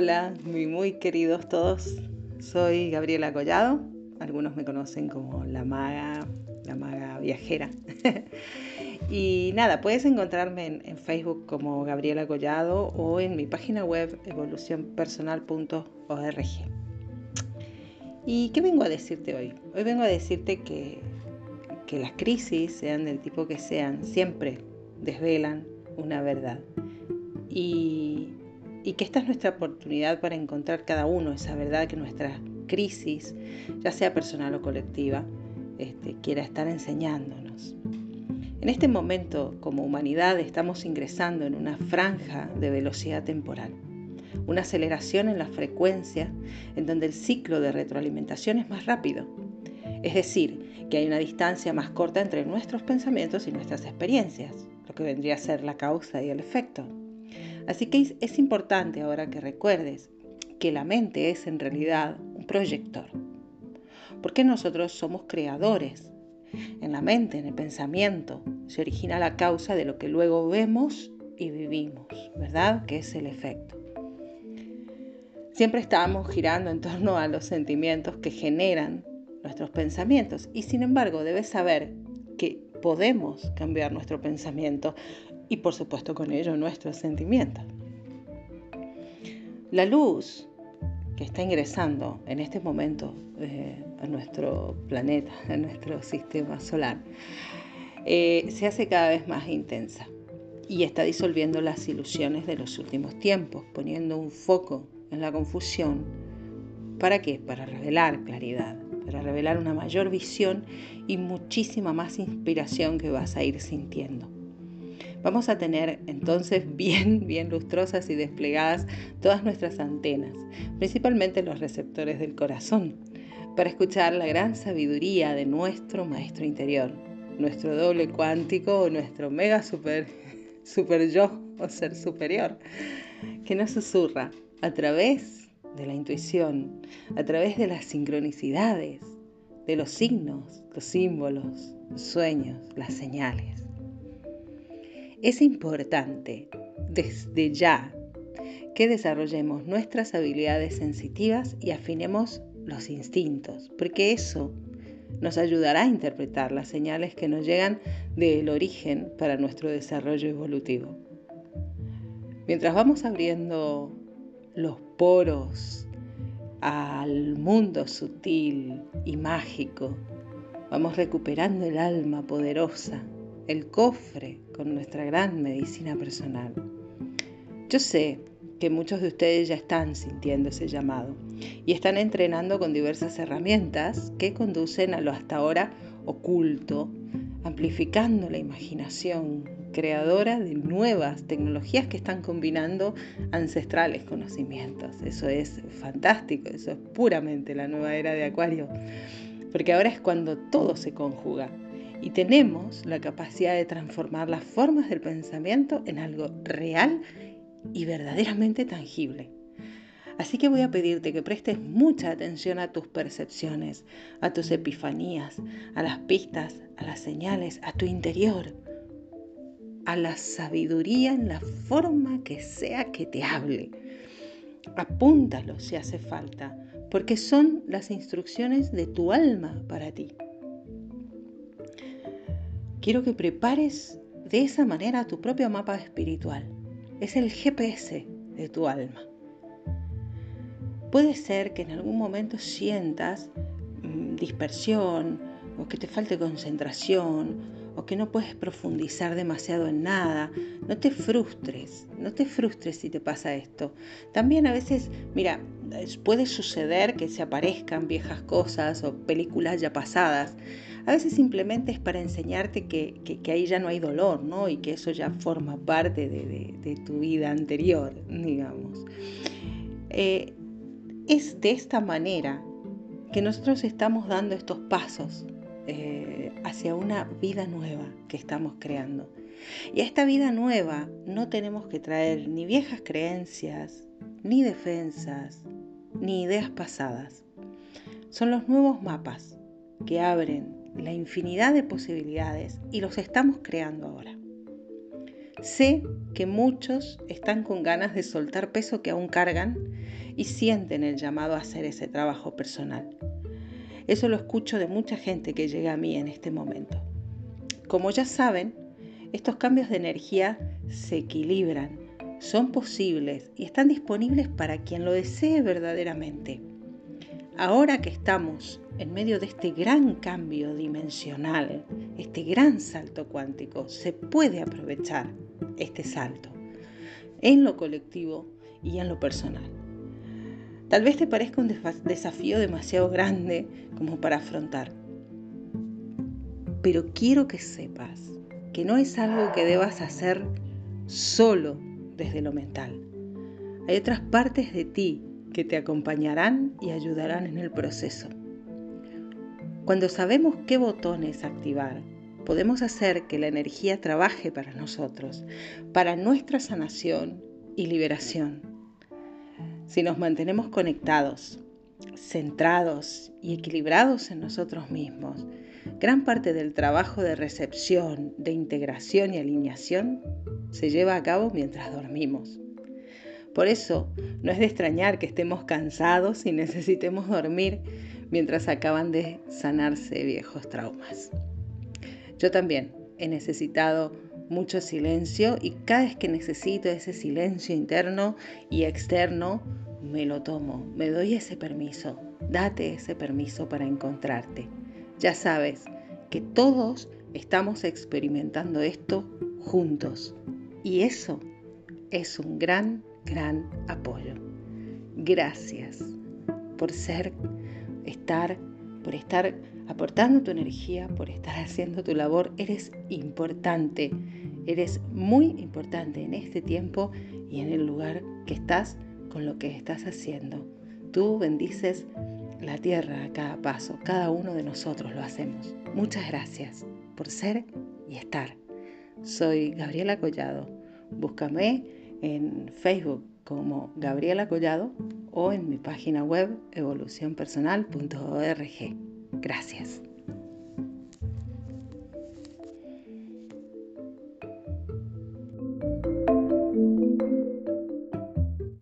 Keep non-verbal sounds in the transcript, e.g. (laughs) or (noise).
Hola, muy, muy queridos todos. Soy Gabriela Collado. Algunos me conocen como la maga, la maga viajera. (laughs) y nada, puedes encontrarme en, Facebook como Gabriela Collado o en mi página web evolucionpersonal.org. ¿Y qué vengo a decirte hoy? Hoy vengo a decirte que, que las crisis, sean del tipo que sean, siempre desvelan una verdad. Y, y que esta es nuestra oportunidad para encontrar cada uno esa verdad que nuestra crisis, ya sea personal o colectiva, este, quiera estar enseñándonos. En este momento, como humanidad, estamos ingresando en una franja de velocidad temporal, una aceleración en la frecuencia en donde el ciclo de retroalimentación es más rápido. Es decir, que hay una distancia más corta entre nuestros pensamientos y nuestras experiencias, lo que vendría a ser la causa y el efecto. Así que es importante ahora que recuerdes que la mente es en realidad un proyector, porque nosotros somos creadores. En la mente, en el pensamiento, se origina la causa de lo que luego vemos y vivimos, ¿verdad? Que es el efecto. Siempre estamos girando en torno a los sentimientos que generan nuestros pensamientos y sin embargo debes saber que podemos cambiar nuestro pensamiento y por supuesto con ello nuestros sentimientos. La luz que está ingresando en este momento eh, a nuestro planeta, (laughs) a nuestro sistema solar, eh, se hace cada vez más intensa y está disolviendo las ilusiones de los últimos tiempos, poniendo un foco en la confusión. ¿Para qué? Para revelar claridad, para revelar una mayor visión y muchísima más inspiración que vas a ir sintiendo. Vamos a tener entonces (laughs) bien, bien lustrosas y desplegadas todas nuestras antenas, principalmente los receptores del corazón, para escuchar la gran sabiduría de nuestro maestro interior, nuestro doble cuántico o nuestro mega super, (laughs) super yo o ser superior, que nos susurra a través de la intuición, a través de las sincronicidades, de los signos, los símbolos, los sueños, las señales. Es importante desde ya que desarrollemos nuestras habilidades sensitivas y afinemos los instintos, porque eso nos ayudará a interpretar las señales que nos llegan del origen para nuestro desarrollo evolutivo. Mientras vamos abriendo los poros al mundo sutil y mágico. Vamos recuperando el alma poderosa, el cofre con nuestra gran medicina personal. Yo sé que muchos de ustedes ya están sintiendo ese llamado y están entrenando con diversas herramientas que conducen a lo hasta ahora oculto, amplificando la imaginación creadora de nuevas tecnologías que están combinando ancestrales conocimientos. Eso es fantástico, eso es puramente la nueva era de Acuario, porque ahora es cuando todo se conjuga y tenemos la capacidad de transformar las formas del pensamiento en algo real y verdaderamente tangible. Así que voy a pedirte que prestes mucha atención a tus percepciones, a tus epifanías, a las pistas, a las señales, a tu interior, a la sabiduría en la forma que sea que te hable. Apúntalo si hace falta, porque son las instrucciones de tu alma para ti. Quiero que prepares de esa manera tu propio mapa espiritual. Es el GPS de tu alma. Puede ser que en algún momento sientas mm, dispersión o que te falte concentración que no puedes profundizar demasiado en nada. No te frustres, no te frustres si te pasa esto. También a veces, mira, puede suceder que se aparezcan viejas cosas o películas ya pasadas. A veces simplemente es para enseñarte que, ahí ya no hay dolor, ¿no? Y que eso ya forma parte de, tu vida anterior, digamos. Eh, es de esta manera que nosotros estamos dando estos pasos eh, hacia una vida nueva que estamos creando. Y a esta vida nueva no tenemos que traer ni viejas creencias, ni defensas, ni ideas pasadas. Son los nuevos mapas que abren la infinidad de posibilidades y los estamos creando ahora. Sé que muchos están con ganas de soltar peso que aún cargan y sienten el llamado a hacer ese trabajo personal. Eso lo escucho de mucha gente que llega a mí en este momento. Como ya saben, estos cambios de energía se equilibran, son posibles y están disponibles para quien lo desee verdaderamente. Ahora que estamos en medio de este gran cambio dimensional, este gran salto cuántico, se puede aprovechar este salto en lo colectivo y en lo personal. Tal vez te parezca un desafío demasiado grande como para afrontar, pero quiero que sepas que no es algo que debas hacer solo desde lo mental. Hay otras partes de ti que te acompañarán y ayudarán en el proceso. Cuando sabemos qué botones activar, podemos hacer que la energía trabaje para nosotros, para nuestra sanación y liberación. Si nos mantenemos conectados, centrados y equilibrados en nosotros mismos, gran parte del trabajo de recepción, de integración y alineación se lleva a cabo mientras dormimos. Por eso, no es de extrañar que estemos cansados y necesitemos dormir mientras acaban de sanarse viejos traumas. Yo también he necesitado mucho silencio y cada vez que necesito ese silencio interno y externo, me lo tomo, me doy ese permiso, date ese permiso para encontrarte. Ya sabes que todos estamos experimentando esto juntos y eso es un gran, gran apoyo. Gracias por ser, estar, por estar aportando tu energía, por estar haciendo tu labor. Eres importante, eres muy importante en este tiempo y en el lugar que estás con lo que estás haciendo. Tú bendices la tierra a cada paso, cada uno de nosotros lo hacemos. Muchas gracias por ser y estar. Soy Gabriela Collado. Búscame en Facebook como Gabriela Collado o en mi página web evolucionpersonal.org. Gracias.